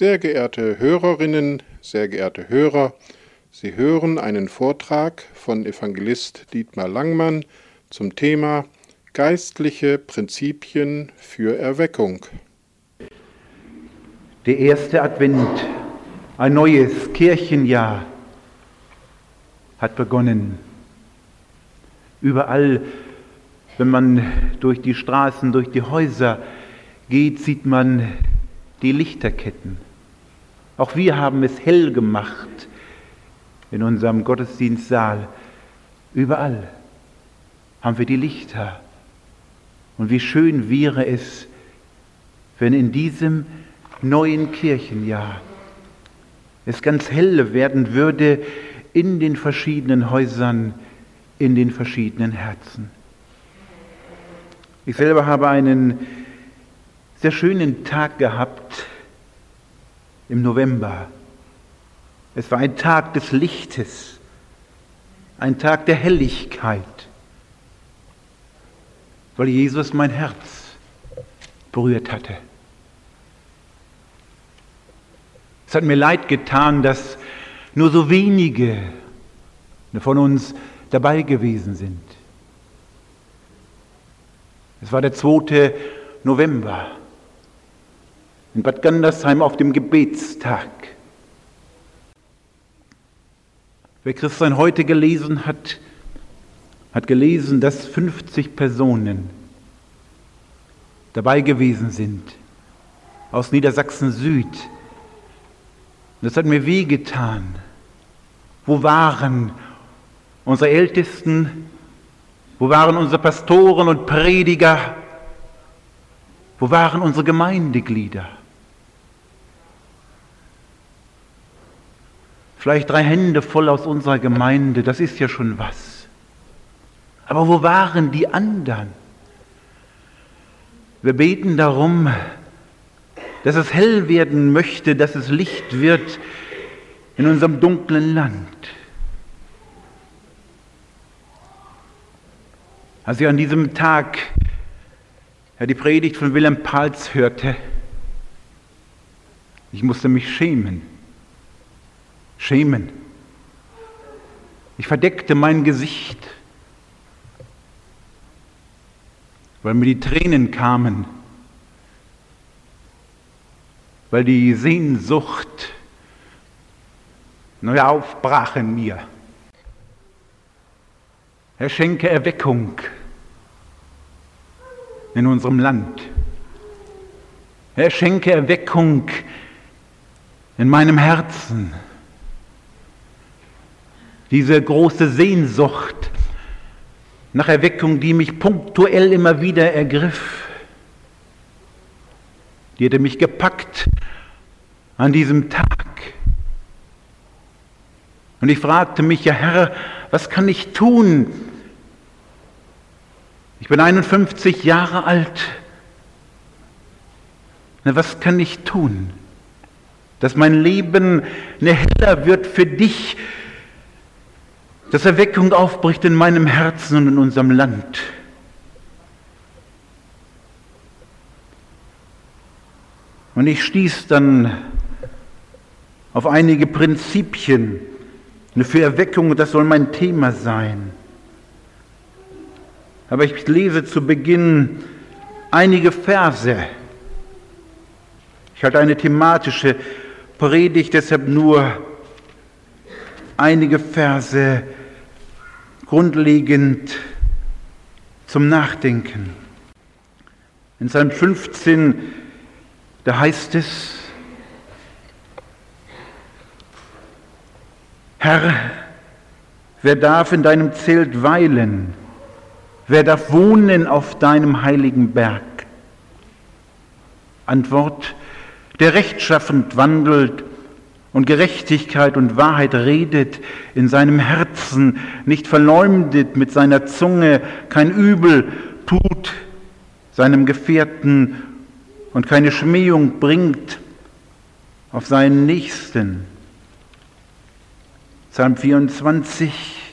Sehr geehrte Hörerinnen, sehr geehrte Hörer, Sie hören einen Vortrag von Evangelist Dietmar Langmann zum Thema Geistliche Prinzipien für Erweckung. Der erste Advent, ein neues Kirchenjahr hat begonnen. Überall, wenn man durch die Straßen, durch die Häuser geht, sieht man die Lichterketten. Auch wir haben es hell gemacht in unserem Gottesdienstsaal. Überall haben wir die Lichter. Und wie schön wäre es, wenn in diesem neuen Kirchenjahr es ganz hell werden würde in den verschiedenen Häusern, in den verschiedenen Herzen. Ich selber habe einen sehr schönen Tag gehabt im November. Es war ein Tag des Lichtes, ein Tag der Helligkeit, weil Jesus mein Herz berührt hatte. Es hat mir leid getan, dass nur so wenige von uns dabei gewesen sind. Es war der 2. November in Bad Gandersheim auf dem Gebetstag. Wer Christian heute gelesen hat, hat gelesen, dass 50 Personen dabei gewesen sind aus Niedersachsen Süd. Das hat mir wehgetan. Wo waren unsere Ältesten? Wo waren unsere Pastoren und Prediger? Wo waren unsere Gemeindeglieder? Vielleicht drei Hände voll aus unserer Gemeinde, das ist ja schon was. Aber wo waren die anderen? Wir beten darum, dass es hell werden möchte, dass es Licht wird in unserem dunklen Land. Als ich an diesem Tag ja, die Predigt von Wilhelm Pals hörte, ich musste mich schämen schämen. Ich verdeckte mein Gesicht, weil mir die Tränen kamen, weil die Sehnsucht neu aufbrach in mir. Er schenke Erweckung in unserem Land. Er schenke Erweckung in meinem Herzen diese große Sehnsucht nach Erweckung, die mich punktuell immer wieder ergriff, die hätte mich gepackt an diesem Tag. Und ich fragte mich, ja Herr, was kann ich tun? Ich bin 51 Jahre alt. Na, was kann ich tun, dass mein Leben ne heller wird für dich, dass Erweckung aufbricht in meinem Herzen und in unserem Land. Und ich stieß dann auf einige Prinzipien für Erweckung, das soll mein Thema sein. Aber ich lese zu Beginn einige Verse. Ich halte eine thematische Predigt, deshalb nur einige Verse grundlegend zum Nachdenken. In Psalm 15, da heißt es, Herr, wer darf in deinem Zelt weilen? Wer darf wohnen auf deinem heiligen Berg? Antwort, der rechtschaffend wandelt und Gerechtigkeit und Wahrheit redet in seinem Herzen, nicht verleumdet mit seiner Zunge, kein Übel tut seinem Gefährten und keine Schmähung bringt auf seinen Nächsten. Psalm 24.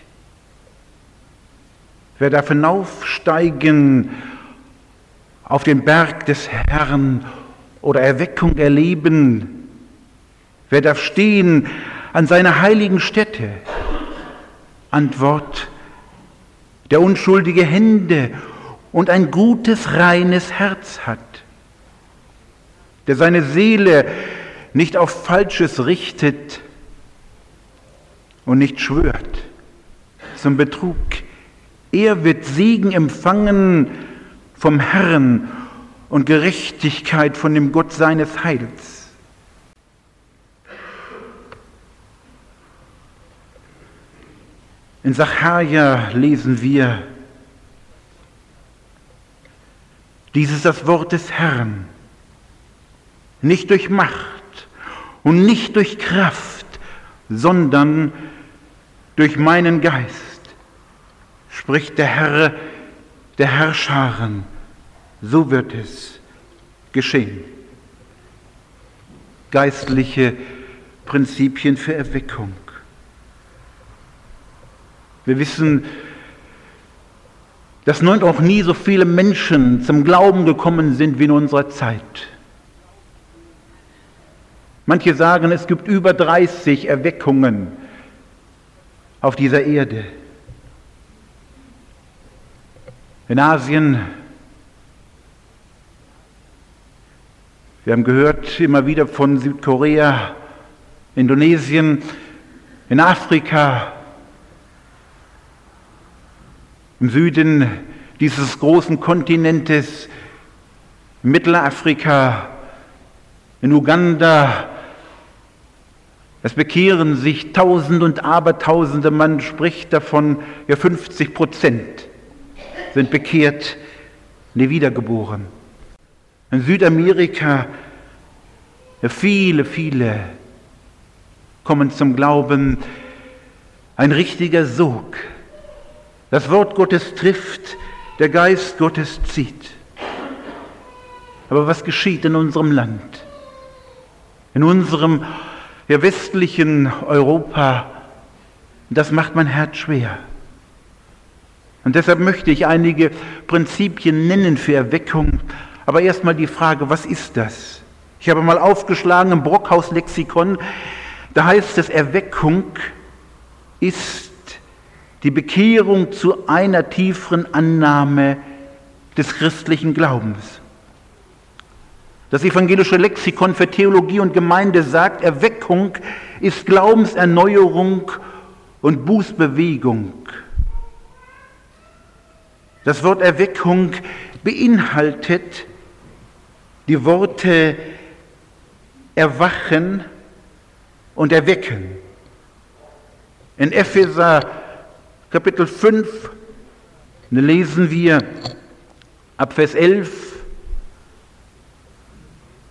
Wer darf hinaufsteigen auf den Berg des Herrn oder Erweckung erleben, Wer darf stehen an seiner heiligen Stätte? Antwort, der unschuldige Hände und ein gutes, reines Herz hat, der seine Seele nicht auf Falsches richtet und nicht schwört zum Betrug. Er wird Segen empfangen vom Herrn und Gerechtigkeit von dem Gott seines Heils. In Sacharja lesen wir, dies ist das Wort des Herrn, nicht durch Macht und nicht durch Kraft, sondern durch meinen Geist, spricht der Herr der Herrscharen so wird es geschehen. Geistliche Prinzipien für Erweckung. Wir wissen, dass noch nie so viele Menschen zum Glauben gekommen sind wie in unserer Zeit. Manche sagen, es gibt über 30 Erweckungen auf dieser Erde. In Asien Wir haben gehört immer wieder von Südkorea, Indonesien, in Afrika, im Süden dieses großen Kontinentes, Mittelafrika, in Uganda. Es bekehren sich Tausend und Abertausende, man spricht davon, ja 50 Prozent sind bekehrt, nie wiedergeboren. In Südamerika, ja, viele, viele kommen zum Glauben. Ein richtiger Sog. Das Wort Gottes trifft, der Geist Gottes zieht. Aber was geschieht in unserem Land? In unserem ja, westlichen Europa? Das macht mein Herz schwer. Und deshalb möchte ich einige Prinzipien nennen für Erweckung, aber erstmal die Frage, was ist das? Ich habe mal aufgeschlagen im Brockhaus-Lexikon, da heißt es, Erweckung ist die Bekehrung zu einer tieferen Annahme des christlichen Glaubens. Das evangelische Lexikon für Theologie und Gemeinde sagt, Erweckung ist Glaubenserneuerung und Bußbewegung. Das Wort Erweckung beinhaltet die Worte erwachen und erwecken. In Epheser Kapitel 5 lesen wir ab Vers 11,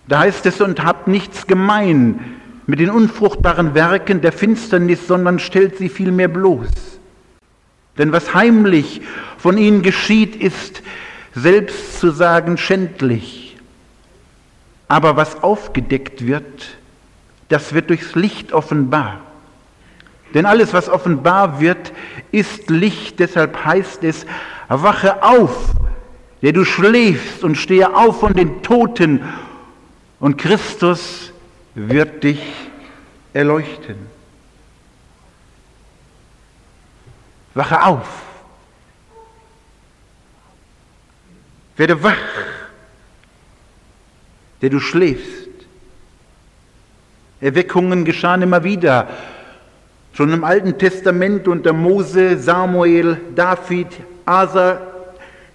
da heißt es, und habt nichts gemein mit den unfruchtbaren Werken der Finsternis, sondern stellt sie vielmehr bloß. Denn was heimlich von ihnen geschieht, ist selbst zu sagen schändlich. Aber was aufgedeckt wird, das wird durchs Licht offenbar. Denn alles, was offenbar wird, ist Licht. Deshalb heißt es, wache auf, der du schläfst und stehe auf von den Toten und Christus wird dich erleuchten. Wache auf. Werde wach der du schläfst. Erweckungen geschahen immer wieder, schon im Alten Testament unter Mose, Samuel, David, Asa,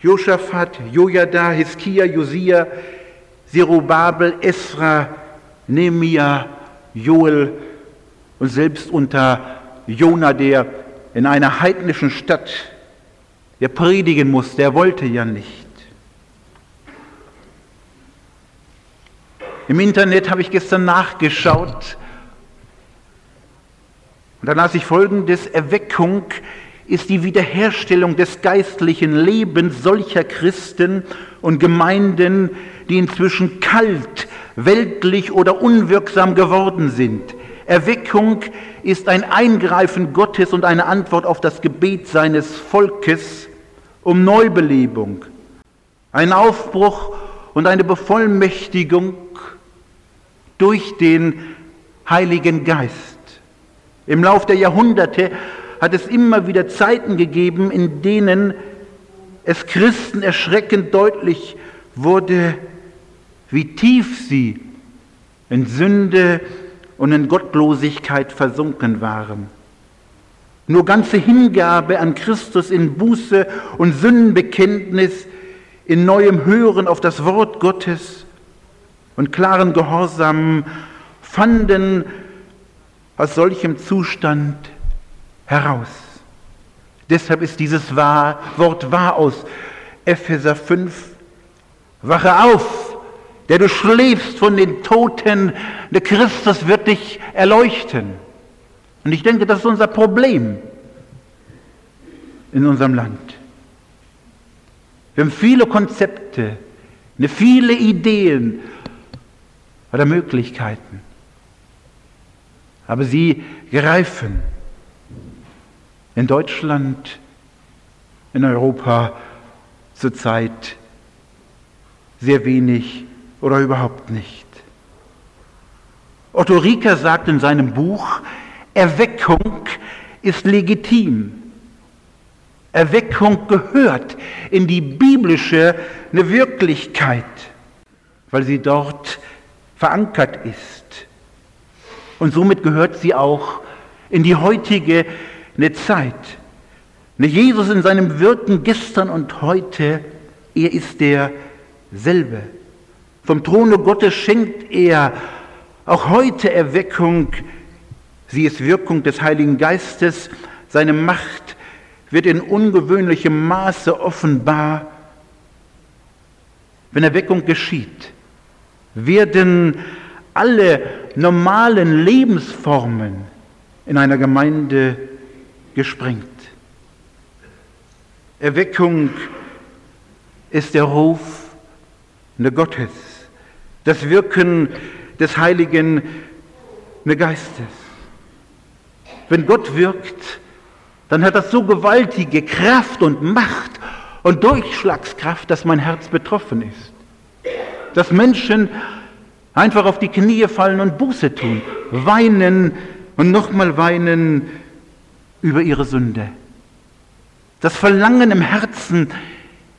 Josaphat, Jojada, Hiskia, Josia, Zerubabel, Esra, Nehemia, Joel und selbst unter Jona, der in einer heidnischen Stadt, der predigen musste, der wollte ja nicht. Im Internet habe ich gestern nachgeschaut und da las ich folgendes, Erweckung ist die Wiederherstellung des geistlichen Lebens solcher Christen und Gemeinden, die inzwischen kalt, weltlich oder unwirksam geworden sind. Erweckung ist ein Eingreifen Gottes und eine Antwort auf das Gebet seines Volkes um Neubelebung, ein Aufbruch und eine Bevollmächtigung durch den Heiligen Geist. Im Lauf der Jahrhunderte hat es immer wieder Zeiten gegeben, in denen es Christen erschreckend deutlich wurde, wie tief sie in Sünde und in Gottlosigkeit versunken waren. Nur ganze Hingabe an Christus in Buße und Sündenbekenntnis, in neuem Hören auf das Wort Gottes und klaren Gehorsam fanden aus solchem Zustand heraus. Deshalb ist dieses Wort wahr aus Epheser 5. Wache auf, der du schläfst von den Toten, der Christus wird dich erleuchten. Und ich denke, das ist unser Problem in unserem Land. Wir haben viele Konzepte, viele Ideen oder Möglichkeiten, aber sie greifen in Deutschland, in Europa zurzeit sehr wenig oder überhaupt nicht. Otto Rieker sagt in seinem Buch, Erweckung ist legitim. Erweckung gehört in die biblische Wirklichkeit, weil sie dort verankert ist. Und somit gehört sie auch in die heutige eine Zeit. Eine Jesus in seinem Wirken gestern und heute, er ist derselbe. Vom Throne Gottes schenkt er auch heute Erweckung Sie ist Wirkung des Heiligen Geistes. Seine Macht wird in ungewöhnlichem Maße offenbar. Wenn Erweckung geschieht, werden alle normalen Lebensformen in einer Gemeinde gesprengt. Erweckung ist der Ruf Gottes, das Wirken des Heiligen Geistes. Wenn Gott wirkt, dann hat das so gewaltige Kraft und Macht und Durchschlagskraft, dass mein Herz betroffen ist. Dass Menschen einfach auf die Knie fallen und Buße tun, weinen und nochmal weinen über ihre Sünde. Das Verlangen im Herzen,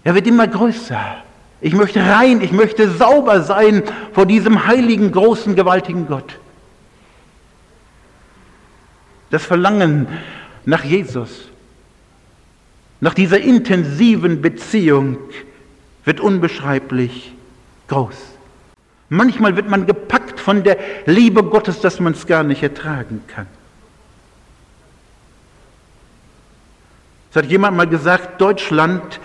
er wird immer größer. Ich möchte rein, ich möchte sauber sein vor diesem heiligen, großen, gewaltigen Gott. Das Verlangen nach Jesus, nach dieser intensiven Beziehung wird unbeschreiblich groß. Manchmal wird man gepackt von der Liebe Gottes, dass man es gar nicht ertragen kann. Es hat jemand mal gesagt, Deutschland,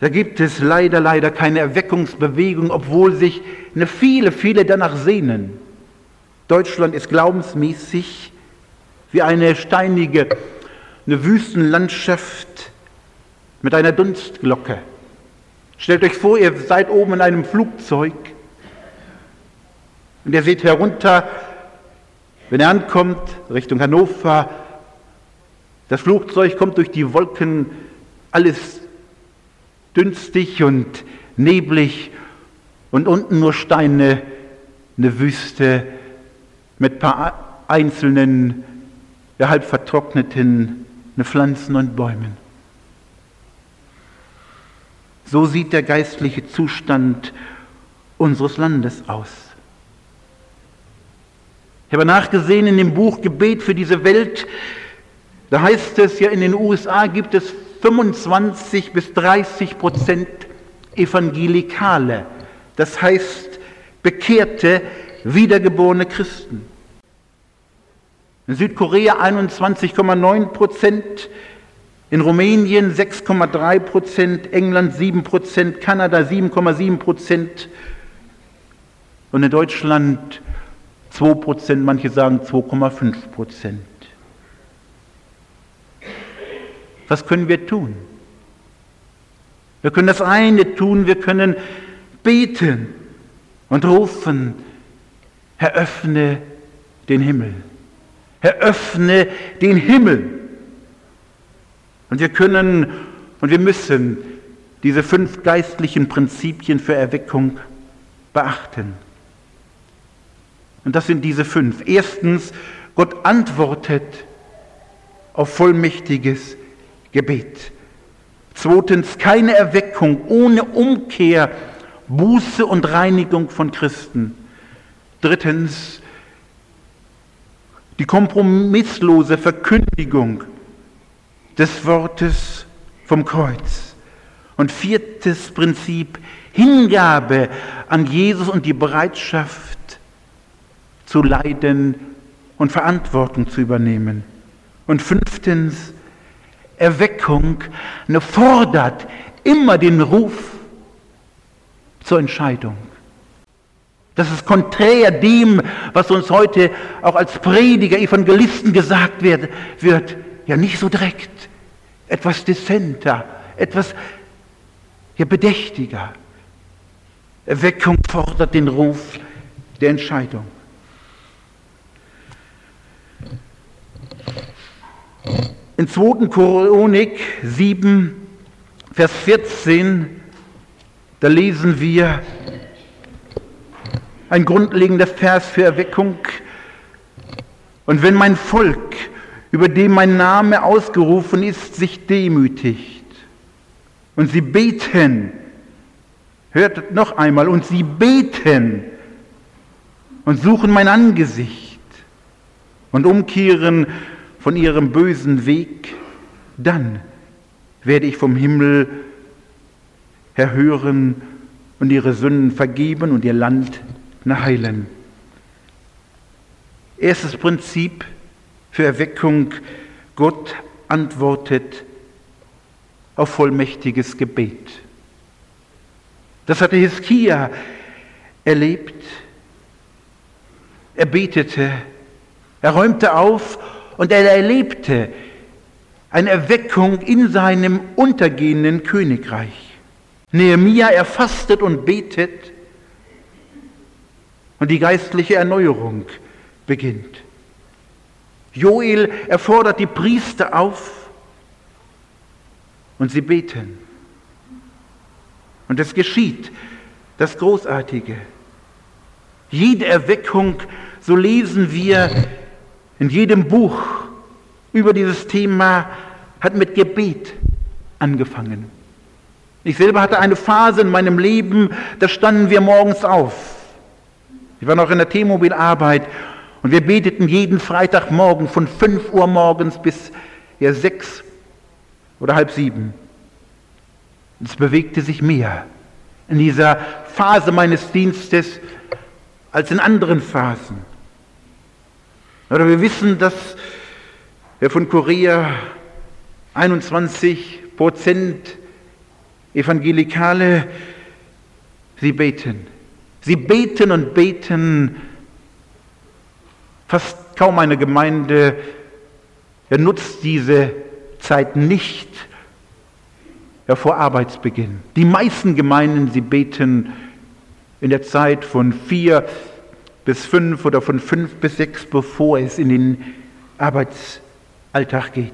da gibt es leider, leider keine Erweckungsbewegung, obwohl sich eine viele, viele danach sehnen. Deutschland ist glaubensmäßig wie eine steinige, eine Wüstenlandschaft mit einer Dunstglocke. Stellt euch vor, ihr seid oben in einem Flugzeug und ihr seht herunter, wenn er ankommt, Richtung Hannover, das Flugzeug kommt durch die Wolken, alles dünstig und neblig und unten nur Steine, eine Wüste mit ein paar einzelnen, halb vertrockneten Pflanzen und Bäumen. So sieht der geistliche Zustand unseres Landes aus. Ich habe nachgesehen in dem Buch Gebet für diese Welt, da heißt es ja, in den USA gibt es 25 bis 30 Prozent Evangelikale, das heißt Bekehrte, wiedergeborene Christen. In Südkorea 21,9 Prozent, in Rumänien 6,3 Prozent, England 7 Prozent, Kanada 7,7 Prozent und in Deutschland 2 Prozent, manche sagen 2,5 Prozent. Was können wir tun? Wir können das eine tun, wir können beten und rufen, eröffne den Himmel eröffne den Himmel. Und wir können und wir müssen diese fünf geistlichen Prinzipien für Erweckung beachten. Und das sind diese fünf. Erstens, Gott antwortet auf vollmächtiges Gebet. Zweitens, keine Erweckung ohne Umkehr, Buße und Reinigung von Christen. Drittens, die kompromisslose Verkündigung des Wortes vom Kreuz. Und viertes Prinzip, Hingabe an Jesus und die Bereitschaft zu leiden und Verantwortung zu übernehmen. Und fünftens, Erweckung ne, fordert immer den Ruf zur Entscheidung. Das ist konträr dem, was uns heute auch als Prediger, Evangelisten gesagt wird, wird ja nicht so direkt, etwas dezenter, etwas ja, bedächtiger. Erweckung fordert den Ruf der Entscheidung. In 2. Chronik 7, Vers 14, da lesen wir ein grundlegender Vers für Erweckung. Und wenn mein Volk, über dem mein Name ausgerufen ist, sich demütigt. Und sie beten, hört noch einmal, und sie beten und suchen mein Angesicht und umkehren von ihrem bösen Weg, dann werde ich vom Himmel erhören und ihre Sünden vergeben und ihr Land heilen. Erstes Prinzip für Erweckung, Gott antwortet auf vollmächtiges Gebet. Das hatte Hiskia erlebt. Er betete, er räumte auf und er erlebte eine Erweckung in seinem untergehenden Königreich. Nehemia erfastet und betet und die geistliche Erneuerung beginnt. Joel erfordert die Priester auf und sie beten. Und es geschieht das Großartige. Jede Erweckung, so lesen wir in jedem Buch über dieses Thema hat mit Gebet angefangen. Ich selber hatte eine Phase in meinem Leben, da standen wir morgens auf. Ich war noch in der T-Mobil-Arbeit und wir beteten jeden Freitagmorgen von 5 Uhr morgens bis ja, 6 oder halb sieben. Es bewegte sich mehr in dieser Phase meines Dienstes als in anderen Phasen. Oder wir wissen, dass wir von Korea 21 Prozent Evangelikale, sie beten. Sie beten und beten. Fast kaum eine Gemeinde nutzt diese Zeit nicht ja, vor Arbeitsbeginn. Die meisten Gemeinden, sie beten in der Zeit von vier bis fünf oder von fünf bis sechs, bevor es in den Arbeitsalltag geht.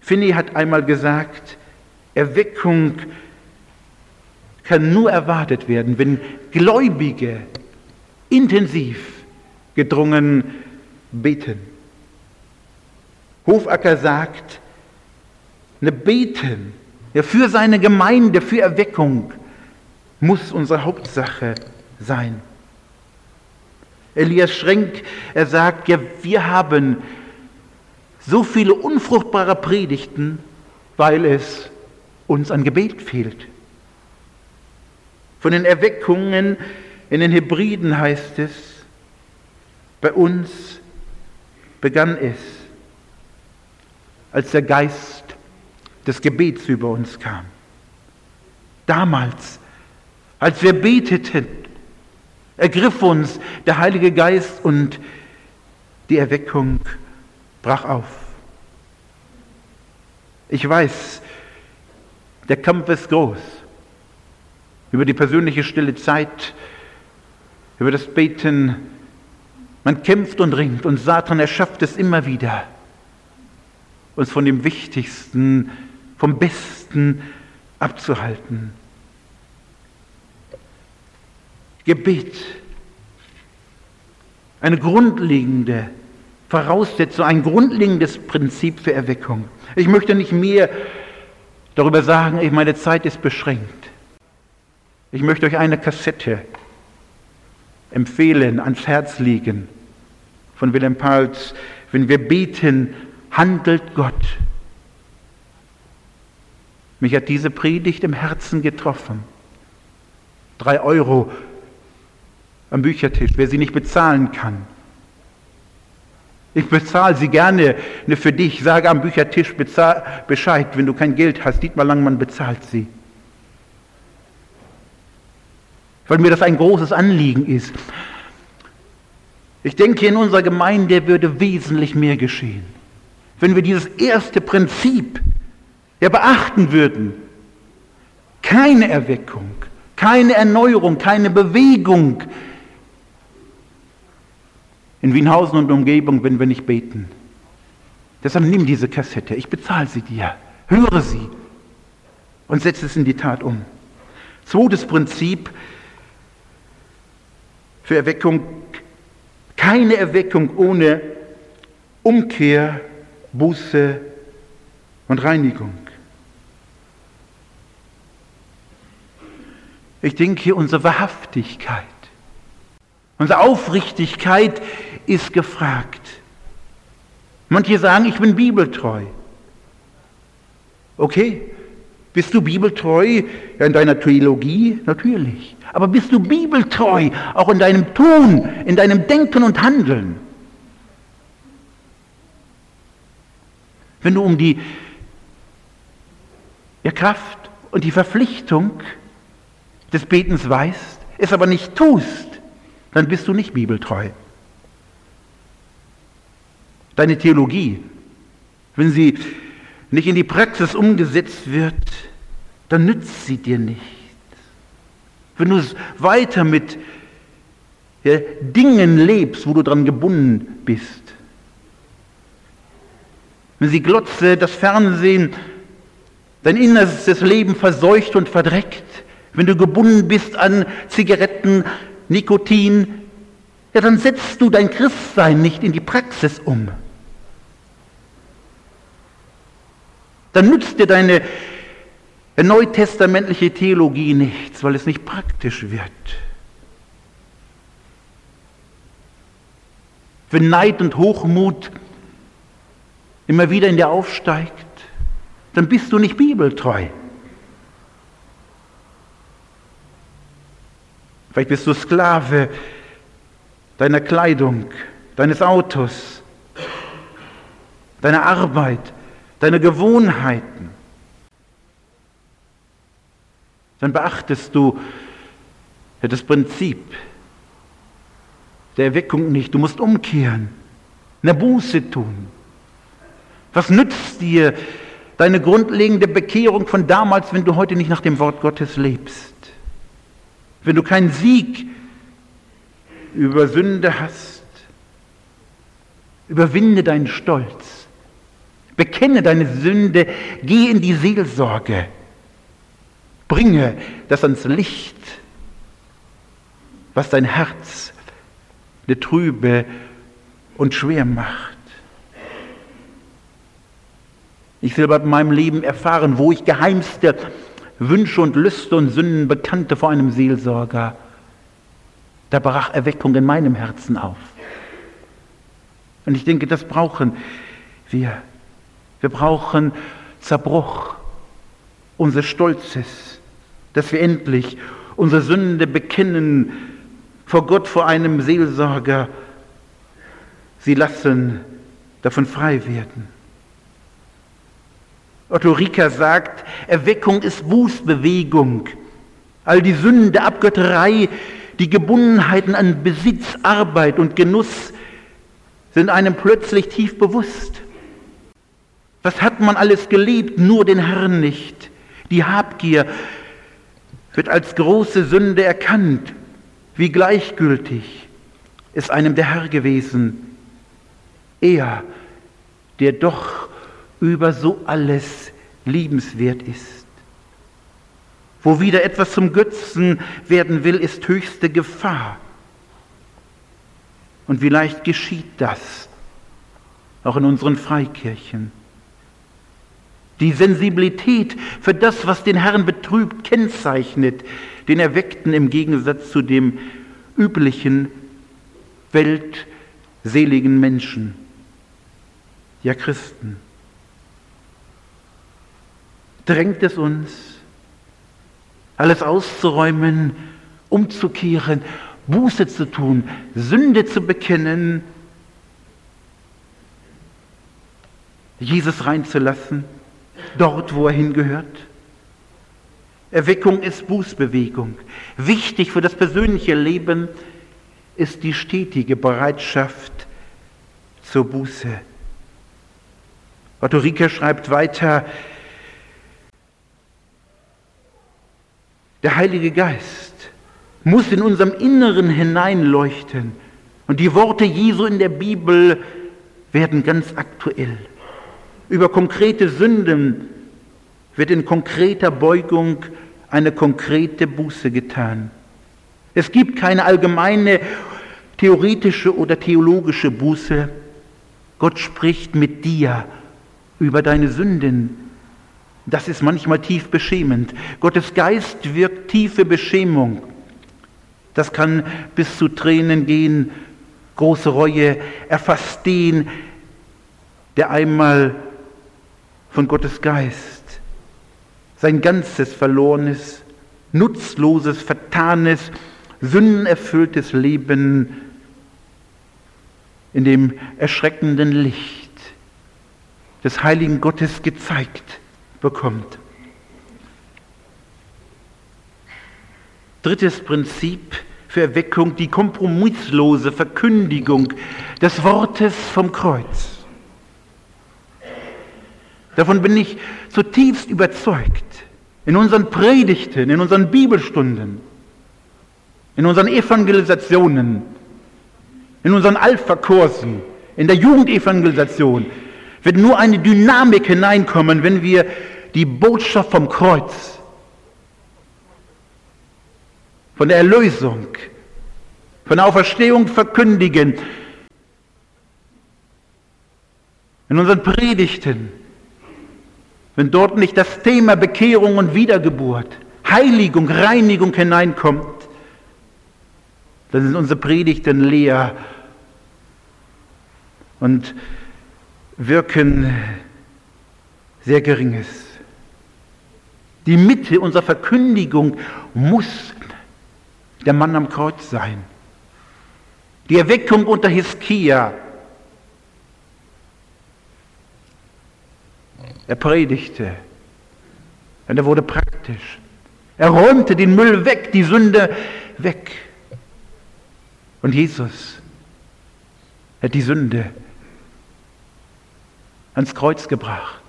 Finney hat einmal gesagt, Erweckung kann nur erwartet werden, wenn Gläubige intensiv gedrungen beten. Hofacker sagt, eine Beten ja, für seine Gemeinde, für Erweckung muss unsere Hauptsache sein. Elias Schrenk, er sagt, ja, wir haben so viele unfruchtbare Predigten, weil es uns an Gebet fehlt. Von den Erweckungen in den Hebriden heißt es, bei uns begann es, als der Geist des Gebets über uns kam. Damals, als wir beteten, ergriff uns der Heilige Geist und die Erweckung brach auf. Ich weiß, der Kampf ist groß. Über die persönliche stille Zeit, über das Beten. Man kämpft und ringt und Satan erschafft es immer wieder, uns von dem Wichtigsten, vom Besten abzuhalten. Gebet Eine grundlegende Voraussetzung, ein grundlegendes Prinzip für Erweckung. Ich möchte nicht mehr darüber sagen, meine Zeit ist beschränkt. Ich möchte euch eine Kassette empfehlen, ans Herz legen von Wilhelm Pals. Wenn wir beten, handelt Gott. Mich hat diese Predigt im Herzen getroffen. Drei Euro am Büchertisch, wer sie nicht bezahlen kann. Ich bezahle sie gerne ne, für dich, sage am Büchertisch Bescheid, wenn du kein Geld hast. Dietmar Langmann bezahlt sie. Weil mir das ein großes Anliegen ist. Ich denke, in unserer Gemeinde würde wesentlich mehr geschehen, wenn wir dieses erste Prinzip ja beachten würden. Keine Erweckung, keine Erneuerung, keine Bewegung in Wienhausen und Umgebung, wenn wir nicht beten. Deshalb nimm diese Kassette, ich bezahle sie dir, höre sie und setze es in die Tat um. Zweites Prinzip für Erweckung, keine Erweckung ohne Umkehr, Buße und Reinigung. Ich denke unsere Wahrhaftigkeit, unsere Aufrichtigkeit ist gefragt. Manche sagen, ich bin bibeltreu. Okay, bist du bibeltreu ja, in deiner Theologie? Natürlich. Aber bist du bibeltreu auch in deinem Tun, in deinem Denken und Handeln? Wenn du um die Kraft und die Verpflichtung des Betens weißt, es aber nicht tust, dann bist du nicht bibeltreu. Deine Theologie, wenn sie nicht in die Praxis umgesetzt wird, dann nützt sie dir nichts. Wenn du weiter mit ja, Dingen lebst, wo du dran gebunden bist, wenn sie Glotze, das Fernsehen, dein innerstes Leben verseucht und verdreckt, wenn du gebunden bist an Zigaretten, Nikotin, ja, dann setzt du dein Christsein nicht in die Praxis um. Dann nützt dir deine neutestamentliche Theologie nichts, weil es nicht praktisch wird. Wenn Neid und Hochmut immer wieder in dir aufsteigt, dann bist du nicht bibeltreu. Vielleicht bist du Sklave deiner Kleidung, deines Autos, deiner Arbeit, deiner Gewohnheiten. Dann beachtest du das Prinzip der Erweckung nicht. Du musst umkehren, eine Buße tun. Was nützt dir deine grundlegende Bekehrung von damals, wenn du heute nicht nach dem Wort Gottes lebst? Wenn du keinen Sieg über Sünde hast, überwinde deinen Stolz, bekenne deine Sünde, geh in die Seelsorge, bringe das ans Licht, was dein Herz eine trübe und schwer macht. Ich will bei meinem Leben erfahren, wo ich geheimste Wünsche und Lüste und Sünden bekannte vor einem Seelsorger. Da brach Erweckung in meinem Herzen auf. Und ich denke, das brauchen wir. Wir brauchen Zerbruch unseres Stolzes, dass wir endlich unsere Sünde bekennen vor Gott, vor einem Seelsorger. Sie lassen davon frei werden. Otto Rieker sagt, Erweckung ist Bußbewegung. All die Sünden der Abgötterei, die Gebundenheiten an Besitz, Arbeit und Genuss sind einem plötzlich tief bewusst. Was hat man alles gelebt, nur den Herrn nicht? Die Habgier wird als große Sünde erkannt. Wie gleichgültig ist einem der Herr gewesen. Er, der doch über so alles liebenswert ist. Wo wieder etwas zum Götzen werden will, ist höchste Gefahr. Und vielleicht geschieht das auch in unseren Freikirchen. Die Sensibilität für das, was den Herrn betrübt, kennzeichnet den Erweckten im Gegensatz zu dem üblichen, weltseligen Menschen, ja Christen. Drängt es uns, alles auszuräumen, umzukehren, Buße zu tun, Sünde zu bekennen, Jesus reinzulassen, dort, wo er hingehört. Erweckung ist Bußbewegung. Wichtig für das persönliche Leben ist die stetige Bereitschaft zur Buße. Otto Rieker schreibt weiter, der Heilige Geist muss in unserem Inneren hineinleuchten und die Worte Jesu in der Bibel werden ganz aktuell. Über konkrete Sünden wird in konkreter Beugung eine konkrete Buße getan. Es gibt keine allgemeine theoretische oder theologische Buße. Gott spricht mit dir über deine Sünden. Das ist manchmal tief beschämend. Gottes Geist wirkt tiefe Beschämung. Das kann bis zu Tränen gehen, große Reue, erfasst den, der einmal von Gottes Geist sein ganzes verlorenes, nutzloses, vertanes, sündenerfülltes Leben in dem erschreckenden Licht des heiligen Gottes gezeigt bekommt. Drittes Prinzip für Erweckung, die kompromisslose Verkündigung des Wortes vom Kreuz. Davon bin ich zutiefst überzeugt. In unseren Predigten, in unseren Bibelstunden, in unseren Evangelisationen, in unseren Alpha-Kursen, in der Jugendevangelisation wird nur eine Dynamik hineinkommen, wenn wir die Botschaft vom Kreuz, von der Erlösung, von der Auferstehung verkündigen. In unseren Predigten, wenn dort nicht das Thema Bekehrung und Wiedergeburt, Heiligung, Reinigung hineinkommt, dann sind unsere Predigten leer und wirken sehr geringes. Die Mitte unserer Verkündigung muss der Mann am Kreuz sein. Die Erweckung unter Hiskia. Er predigte und er wurde praktisch. Er räumte den Müll weg, die Sünde weg. Und Jesus hat die Sünde ans Kreuz gebracht.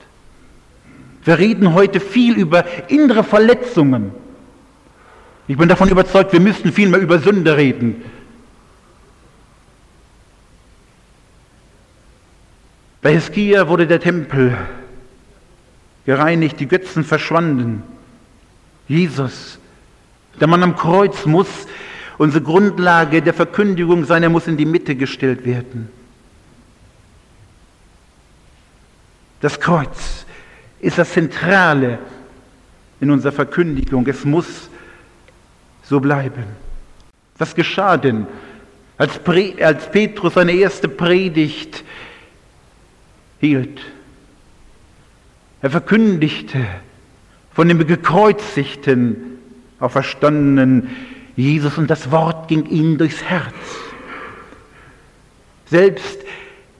Wir reden heute viel über innere Verletzungen. Ich bin davon überzeugt, wir müssten viel mehr über Sünde reden. Bei Hiskia wurde der Tempel gereinigt, die Götzen verschwanden. Jesus, der Mann am Kreuz muss unsere Grundlage der Verkündigung sein, er muss in die Mitte gestellt werden. Das Kreuz ist das Zentrale in unserer Verkündigung. Es muss so bleiben. Was geschah denn, als, als Petrus seine erste Predigt hielt? Er verkündigte von dem gekreuzigten, auferstandenen Jesus und das Wort ging ihm durchs Herz. Selbst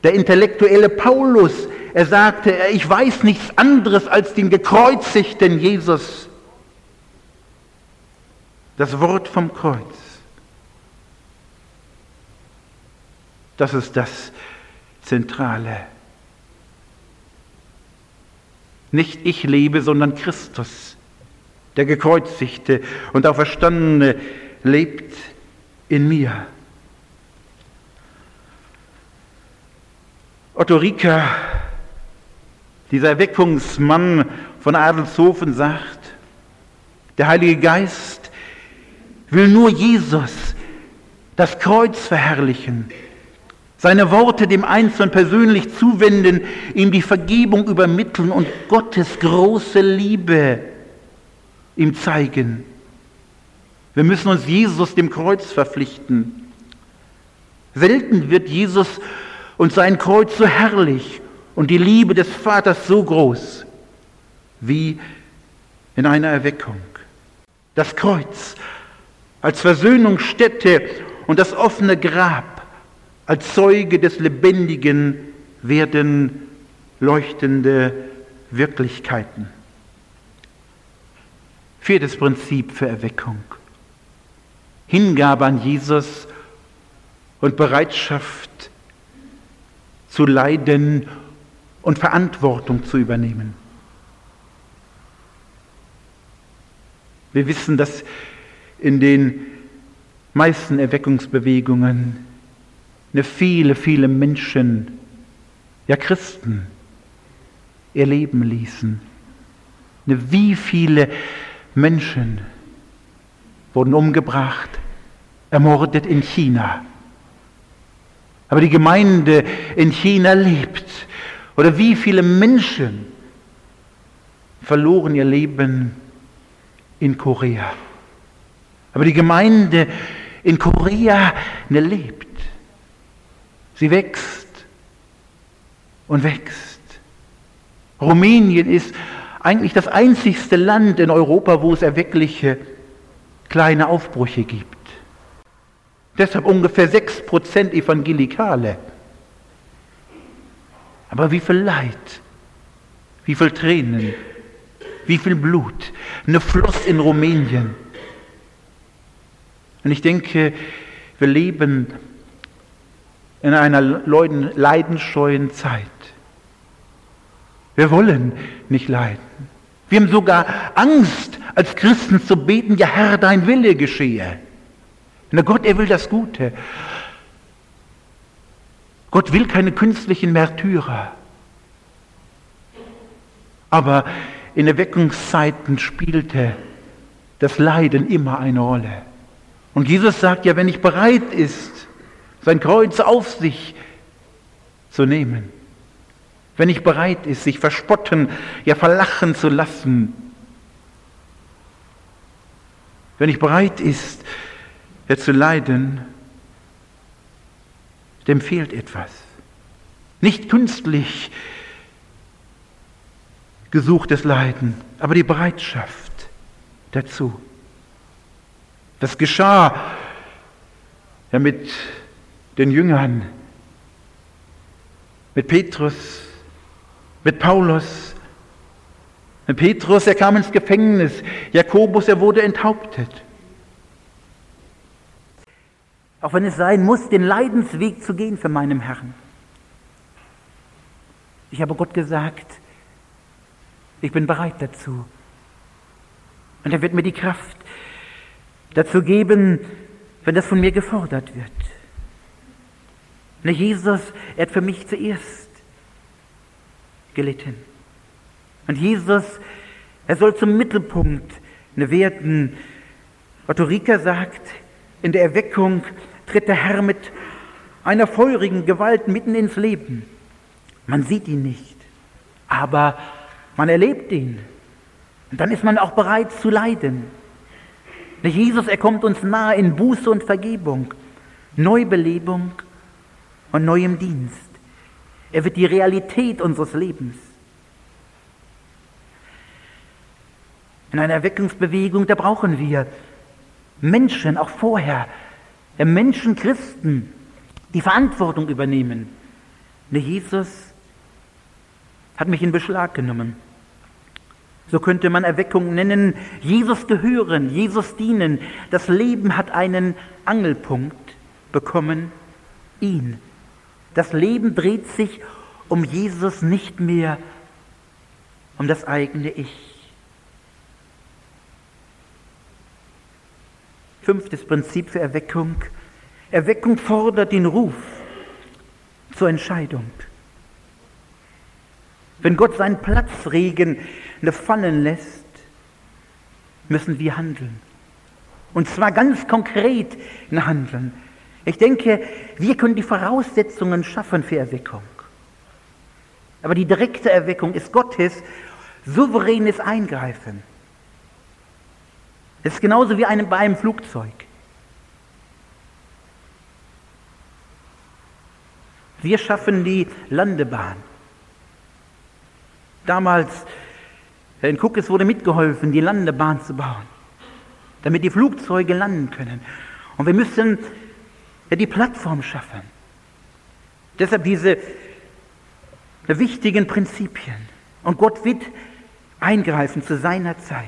der intellektuelle Paulus er sagte, ich weiß nichts anderes als den gekreuzigten Jesus. Das Wort vom Kreuz. Das ist das Zentrale. Nicht ich lebe, sondern Christus, der gekreuzigte und auferstandene, lebt in mir. Otto Rieker dieser Erweckungsmann von Adelshofen sagt, der Heilige Geist will nur Jesus, das Kreuz verherrlichen, seine Worte dem Einzelnen persönlich zuwenden, ihm die Vergebung übermitteln und Gottes große Liebe ihm zeigen. Wir müssen uns Jesus dem Kreuz verpflichten. Selten wird Jesus und sein Kreuz so herrlich und die Liebe des Vaters so groß wie in einer Erweckung. Das Kreuz als Versöhnungsstätte und das offene Grab als Zeuge des Lebendigen werden leuchtende Wirklichkeiten. Viertes Prinzip für Erweckung. Hingabe an Jesus und Bereitschaft zu leiden und Verantwortung zu übernehmen. Wir wissen, dass in den meisten Erweckungsbewegungen eine viele, viele Menschen, ja Christen, ihr Leben ließen. Eine wie viele Menschen wurden umgebracht, ermordet in China. Aber die Gemeinde in China lebt. Oder wie viele Menschen verloren ihr Leben in Korea. Aber die Gemeinde in Korea ne, lebt. Sie wächst und wächst. Rumänien ist eigentlich das einzigste Land in Europa, wo es erweckliche kleine Aufbrüche gibt. Deshalb ungefähr 6% Evangelikale. Aber wie viel Leid, wie viel Tränen, wie viel Blut, eine Fluss in Rumänien. Und ich denke, wir leben in einer leidenscheuen Zeit. Wir wollen nicht leiden. Wir haben sogar Angst, als Christen zu beten, ja Herr, dein Wille geschehe. Na Gott, er will das Gute. Gott will keine künstlichen Märtyrer. Aber in Erweckungszeiten spielte das Leiden immer eine Rolle. Und Jesus sagt ja, wenn ich bereit ist, sein Kreuz auf sich zu nehmen, wenn ich bereit ist, sich verspotten, ja verlachen zu lassen, wenn ich bereit ist, ja zu leiden, dem fehlt etwas. Nicht künstlich gesuchtes Leiden, aber die Bereitschaft dazu. Das geschah ja mit den Jüngern, mit Petrus, mit Paulus. Mit Petrus, er kam ins Gefängnis. Jakobus, er wurde enthauptet. Auch wenn es sein muss, den Leidensweg zu gehen für meinen Herrn. Ich habe Gott gesagt, ich bin bereit dazu. Und er wird mir die Kraft dazu geben, wenn das von mir gefordert wird. Und Jesus, er hat für mich zuerst gelitten. Und Jesus, er soll zum Mittelpunkt werden. Otto Rieker sagt, in der Erweckung tritt der Herr mit einer feurigen Gewalt mitten ins Leben. Man sieht ihn nicht, aber man erlebt ihn. Und dann ist man auch bereit zu leiden. Jesus, er kommt uns nahe in Buße und Vergebung, Neubelebung und neuem Dienst. Er wird die Realität unseres Lebens. In einer Erweckungsbewegung, da brauchen wir Menschen, auch vorher, Menschen, Christen, die Verantwortung übernehmen. Jesus hat mich in Beschlag genommen. So könnte man Erweckung nennen, Jesus gehören, Jesus dienen. Das Leben hat einen Angelpunkt bekommen, ihn. Das Leben dreht sich um Jesus nicht mehr um das eigene Ich. Fünftes Prinzip für Erweckung. Erweckung fordert den Ruf zur Entscheidung. Wenn Gott seinen Platzregen fallen lässt, müssen wir handeln. Und zwar ganz konkret handeln. Ich denke, wir können die Voraussetzungen schaffen für Erweckung. Aber die direkte Erweckung ist Gottes souveränes Eingreifen. Das ist genauso wie einem, bei einem Flugzeug. Wir schaffen die Landebahn. Damals in Kuckes wurde mitgeholfen, die Landebahn zu bauen, damit die Flugzeuge landen können. Und wir müssen ja, die Plattform schaffen. Deshalb diese wichtigen Prinzipien. Und Gott wird eingreifen zu seiner Zeit.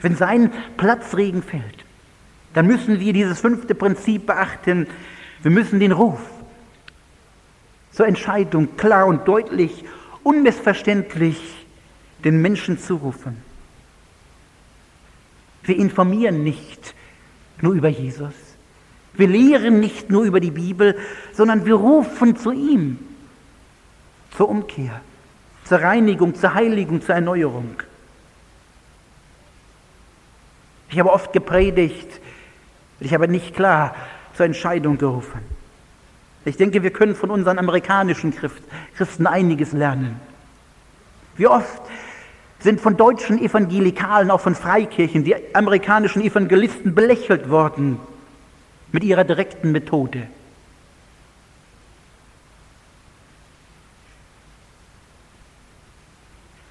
Wenn sein Platzregen fällt, dann müssen wir dieses fünfte Prinzip beachten. Wir müssen den Ruf zur Entscheidung klar und deutlich, unmissverständlich den Menschen zurufen. Wir informieren nicht nur über Jesus. Wir lehren nicht nur über die Bibel, sondern wir rufen zu ihm, zur Umkehr, zur Reinigung, zur Heiligung, zur Erneuerung. Ich habe oft gepredigt, ich habe nicht klar zur Entscheidung gerufen. Ich denke, wir können von unseren amerikanischen Christen einiges lernen. Wie oft sind von deutschen Evangelikalen, auch von Freikirchen, die amerikanischen Evangelisten belächelt worden mit ihrer direkten Methode.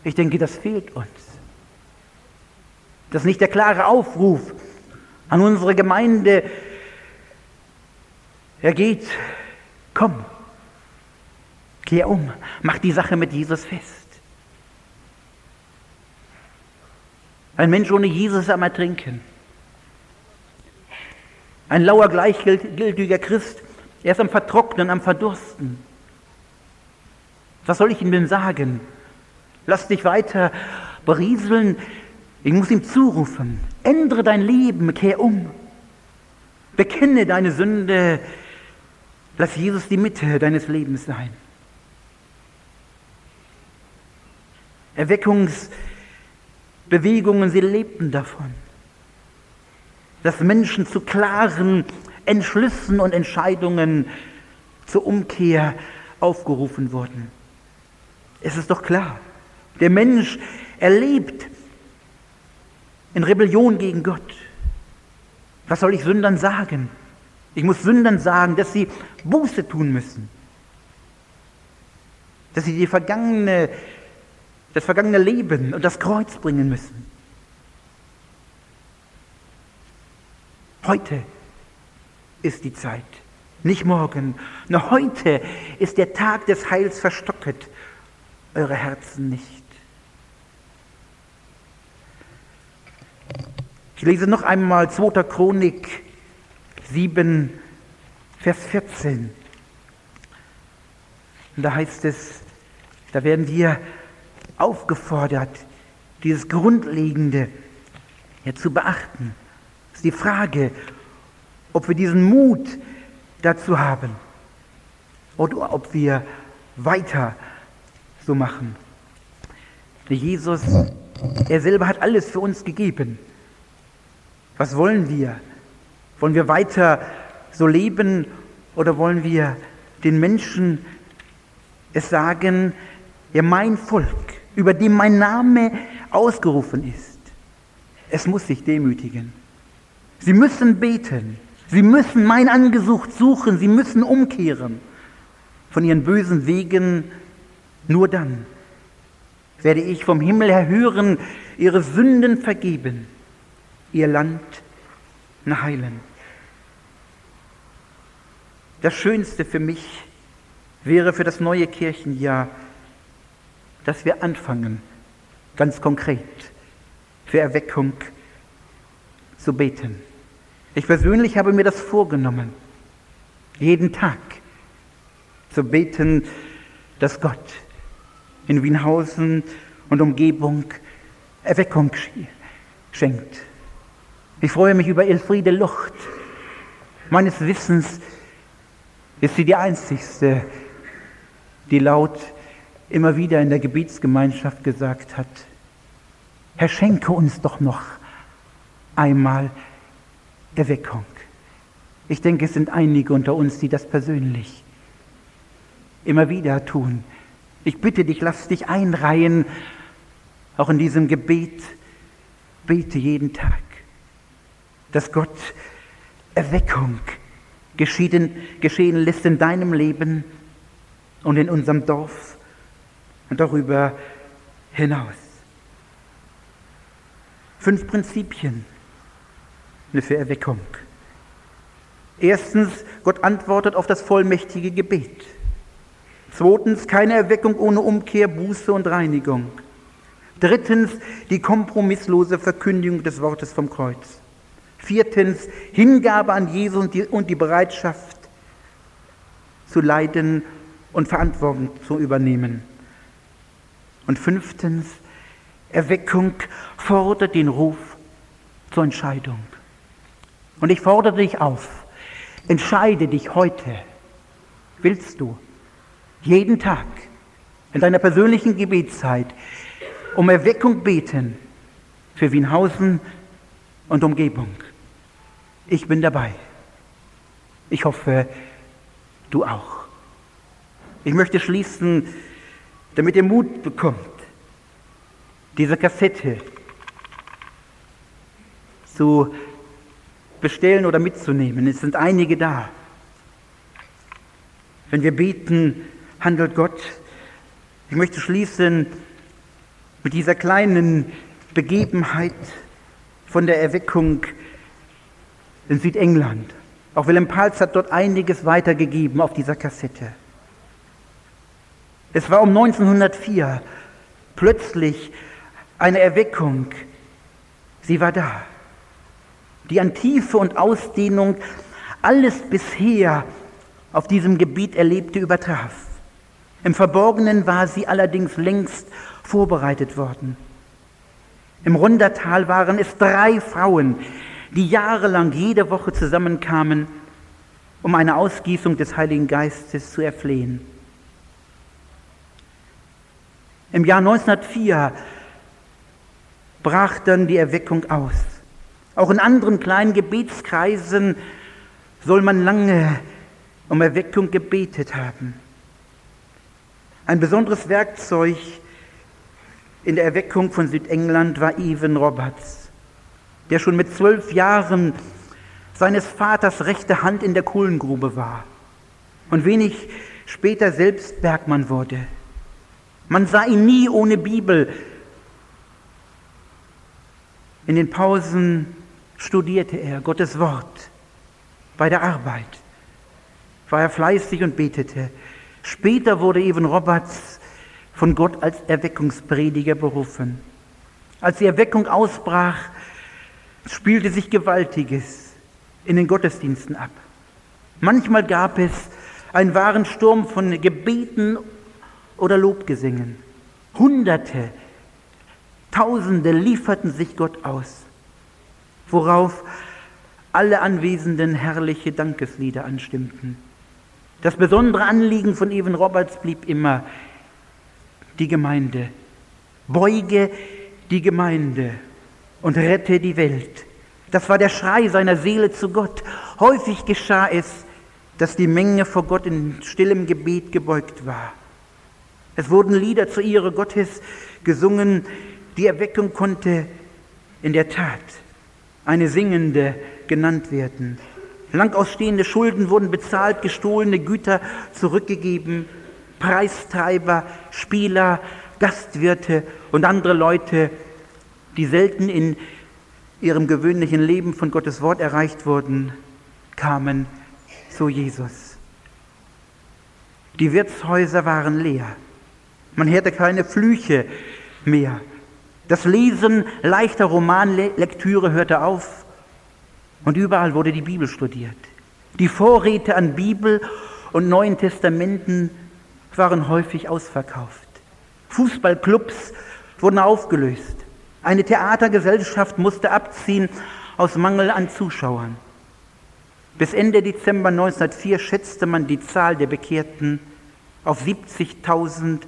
Ich denke, das fehlt uns. Das ist nicht der klare Aufruf an unsere Gemeinde. Er geht, komm, kehr um, mach die Sache mit Jesus fest. Ein Mensch ohne Jesus am Ertrinken. Ein lauer, gleichgültiger Christ, er ist am Vertrocknen, am Verdursten. Was soll ich ihm denn sagen? Lass dich weiter berieseln. Ich muss ihm zurufen. Ändere dein Leben, kehr um. Bekenne deine Sünde. Lass Jesus die Mitte deines Lebens sein. Erweckungsbewegungen, sie lebten davon, dass Menschen zu klaren Entschlüssen und Entscheidungen zur Umkehr aufgerufen wurden. Es ist doch klar, der Mensch erlebt in Rebellion gegen Gott. Was soll ich Sündern sagen? Ich muss Sündern sagen, dass sie Buße tun müssen. Dass sie die vergangene, das vergangene Leben und das Kreuz bringen müssen. Heute ist die Zeit, nicht morgen. Nur heute ist der Tag des Heils verstocket, eure Herzen nicht. Ich lese noch einmal 2. Chronik 7, Vers 14. Und da heißt es, da werden wir aufgefordert, dieses Grundlegende ja, zu beachten. Ist die Frage, ob wir diesen Mut dazu haben oder ob wir weiter so machen. Jesus, er selber hat alles für uns gegeben. Was wollen wir? Wollen wir weiter so leben oder wollen wir den Menschen es sagen, ja mein Volk, über dem mein Name ausgerufen ist, es muss sich demütigen. Sie müssen beten, sie müssen mein Angesicht suchen, sie müssen umkehren von ihren bösen Wegen. Nur dann werde ich vom Himmel her hören, ihre Sünden vergeben ihr Land heilen. Das Schönste für mich wäre für das neue Kirchenjahr, dass wir anfangen, ganz konkret für Erweckung zu beten. Ich persönlich habe mir das vorgenommen, jeden Tag zu beten, dass Gott in Wienhausen und Umgebung Erweckung schenkt. Ich freue mich über Elfriede Lucht. Meines Wissens ist sie die einzigste, die laut immer wieder in der Gebetsgemeinschaft gesagt hat, Herr, schenke uns doch noch einmal Erweckung. Ich denke, es sind einige unter uns, die das persönlich immer wieder tun. Ich bitte dich, lass dich einreihen, auch in diesem Gebet. Bete jeden Tag, dass Gott Erweckung geschehen, geschehen lässt in deinem Leben und in unserem Dorf und darüber hinaus. Fünf Prinzipien für Erweckung. Erstens, Gott antwortet auf das vollmächtige Gebet. Zweitens, keine Erweckung ohne Umkehr, Buße und Reinigung. Drittens, die kompromisslose Verkündigung des Wortes vom Kreuz. Viertens, Hingabe an Jesus und die, und die Bereitschaft zu leiden und Verantwortung zu übernehmen. Und fünftens, Erweckung fordert den Ruf zur Entscheidung. Und ich fordere dich auf, entscheide dich heute. Willst du jeden Tag in deiner persönlichen Gebetszeit um Erweckung beten für Wienhausen und Umgebung? Ich bin dabei. Ich hoffe, du auch. Ich möchte schließen, damit ihr Mut bekommt, diese Kassette zu bestellen oder mitzunehmen. Es sind einige da. Wenn wir beten, handelt Gott. Ich möchte schließen mit dieser kleinen Begebenheit von der Erweckung in Südengland. Auch Willem Pals hat dort einiges weitergegeben auf dieser Kassette. Es war um 1904 plötzlich eine Erweckung. Sie war da die an Tiefe und Ausdehnung alles bisher auf diesem Gebiet Erlebte übertraf. Im Verborgenen war sie allerdings längst vorbereitet worden. Im Rundertal waren es drei Frauen, die jahrelang jede Woche zusammenkamen, um eine Ausgießung des Heiligen Geistes zu erflehen. Im Jahr 1904 brach dann die Erweckung aus. Auch in anderen kleinen Gebetskreisen soll man lange um Erweckung gebetet haben. Ein besonderes Werkzeug in der Erweckung von Südengland war Evan Roberts, der schon mit zwölf Jahren seines Vaters rechte Hand in der Kohlengrube war und wenig später selbst Bergmann wurde. Man sah ihn nie ohne Bibel. In den Pausen studierte er Gottes Wort. Bei der Arbeit war er fleißig und betete. Später wurde Evan Roberts von Gott als Erweckungsprediger berufen. Als die Erweckung ausbrach, spielte sich Gewaltiges in den Gottesdiensten ab. Manchmal gab es einen wahren Sturm von Gebeten oder Lobgesängen. Hunderte, Tausende lieferten sich Gott aus worauf alle Anwesenden herrliche Dankeslieder anstimmten. Das besondere Anliegen von Evan Roberts blieb immer die Gemeinde. Beuge die Gemeinde und rette die Welt. Das war der Schrei seiner Seele zu Gott. Häufig geschah es, dass die Menge vor Gott in stillem Gebet gebeugt war. Es wurden Lieder zur Ehre Gottes gesungen. Die Erweckung konnte in der Tat eine Singende genannt werden. Lang ausstehende Schulden wurden bezahlt, gestohlene Güter zurückgegeben, Preistreiber, Spieler, Gastwirte und andere Leute, die selten in ihrem gewöhnlichen Leben von Gottes Wort erreicht wurden, kamen zu Jesus. Die Wirtshäuser waren leer. Man hörte keine Flüche mehr. Das Lesen leichter Romanlektüre hörte auf und überall wurde die Bibel studiert. Die Vorräte an Bibel und Neuen Testamenten waren häufig ausverkauft. Fußballclubs wurden aufgelöst. Eine Theatergesellschaft musste abziehen aus Mangel an Zuschauern. Bis Ende Dezember 1904 schätzte man die Zahl der Bekehrten auf 70.000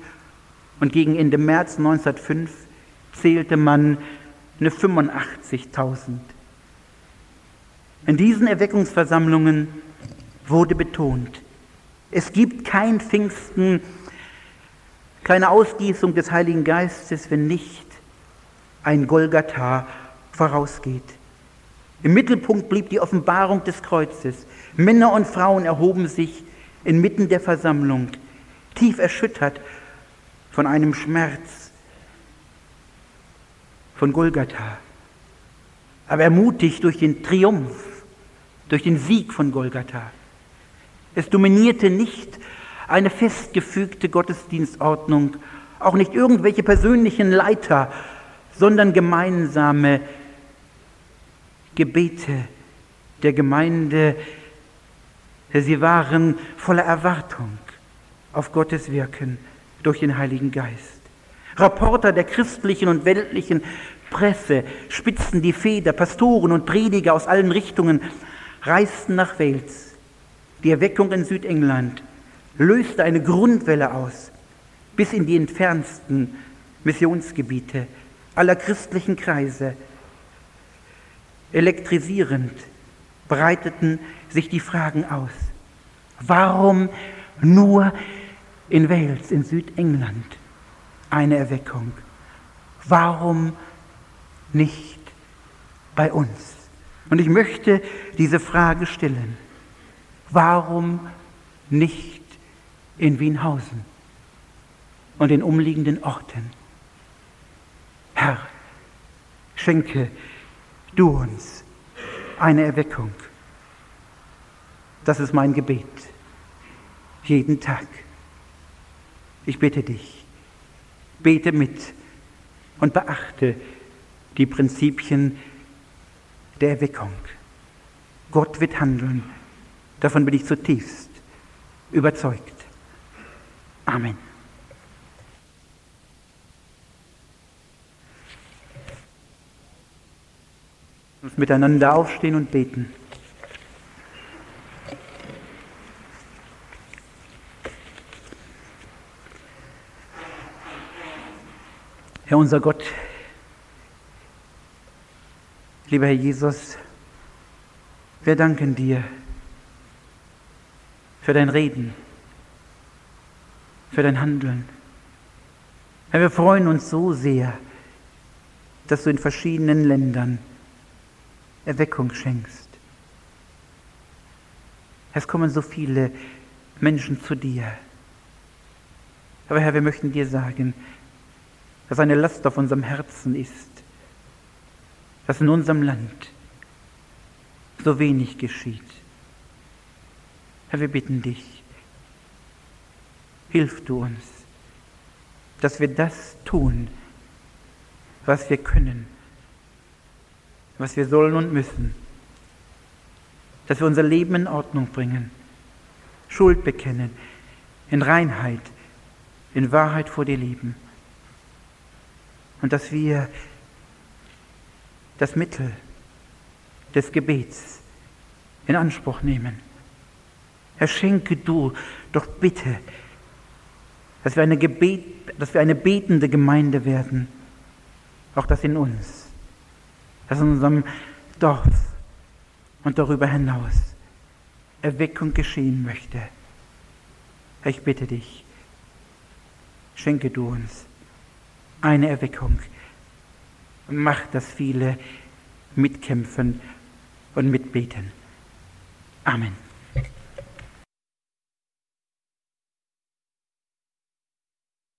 und gegen Ende März 1905 zählte man eine 85.000. In diesen Erweckungsversammlungen wurde betont, es gibt kein Pfingsten, keine Ausgießung des Heiligen Geistes, wenn nicht ein Golgatha vorausgeht. Im Mittelpunkt blieb die Offenbarung des Kreuzes. Männer und Frauen erhoben sich inmitten der Versammlung, tief erschüttert von einem Schmerz, von Golgatha, aber ermutigt durch den Triumph, durch den Sieg von Golgatha. Es dominierte nicht eine festgefügte Gottesdienstordnung, auch nicht irgendwelche persönlichen Leiter, sondern gemeinsame Gebete der Gemeinde. Sie waren voller Erwartung auf Gottes Wirken durch den Heiligen Geist. Reporter der christlichen und weltlichen Presse spitzten die Feder, Pastoren und Prediger aus allen Richtungen reisten nach Wales. Die Erweckung in Südengland löste eine Grundwelle aus bis in die entfernsten Missionsgebiete aller christlichen Kreise. Elektrisierend breiteten sich die Fragen aus. Warum nur in Wales, in Südengland, eine Erweckung? Warum nicht bei uns? Und ich möchte diese Frage stellen. Warum nicht in Wienhausen und den umliegenden Orten? Herr, schenke du uns eine Erweckung. Das ist mein Gebet. Jeden Tag. Ich bitte dich, bete mit und beachte die Prinzipien der Erweckung. Gott wird handeln. Davon bin ich zutiefst überzeugt. Amen. uns miteinander aufstehen und beten. Herr unser Gott, lieber Herr Jesus, wir danken dir für dein Reden, für dein Handeln. Herr, wir freuen uns so sehr, dass du in verschiedenen Ländern Erweckung schenkst. Es kommen so viele Menschen zu dir. Aber Herr, wir möchten dir sagen, dass eine Last auf unserem Herzen ist, dass in unserem Land so wenig geschieht. Herr, wir bitten dich, hilf du uns, dass wir das tun, was wir können was wir sollen und müssen. Dass wir unser Leben in Ordnung bringen, Schuld bekennen, in Reinheit, in Wahrheit vor dir lieben. Und dass wir das Mittel des Gebets in Anspruch nehmen. Herr, schenke du doch bitte, dass wir eine, Gebet, dass wir eine betende Gemeinde werden, auch das in uns dass in unserem Dorf und darüber hinaus Erweckung geschehen möchte. Ich bitte dich, schenke du uns eine Erweckung und mach, dass viele mitkämpfen und mitbeten. Amen.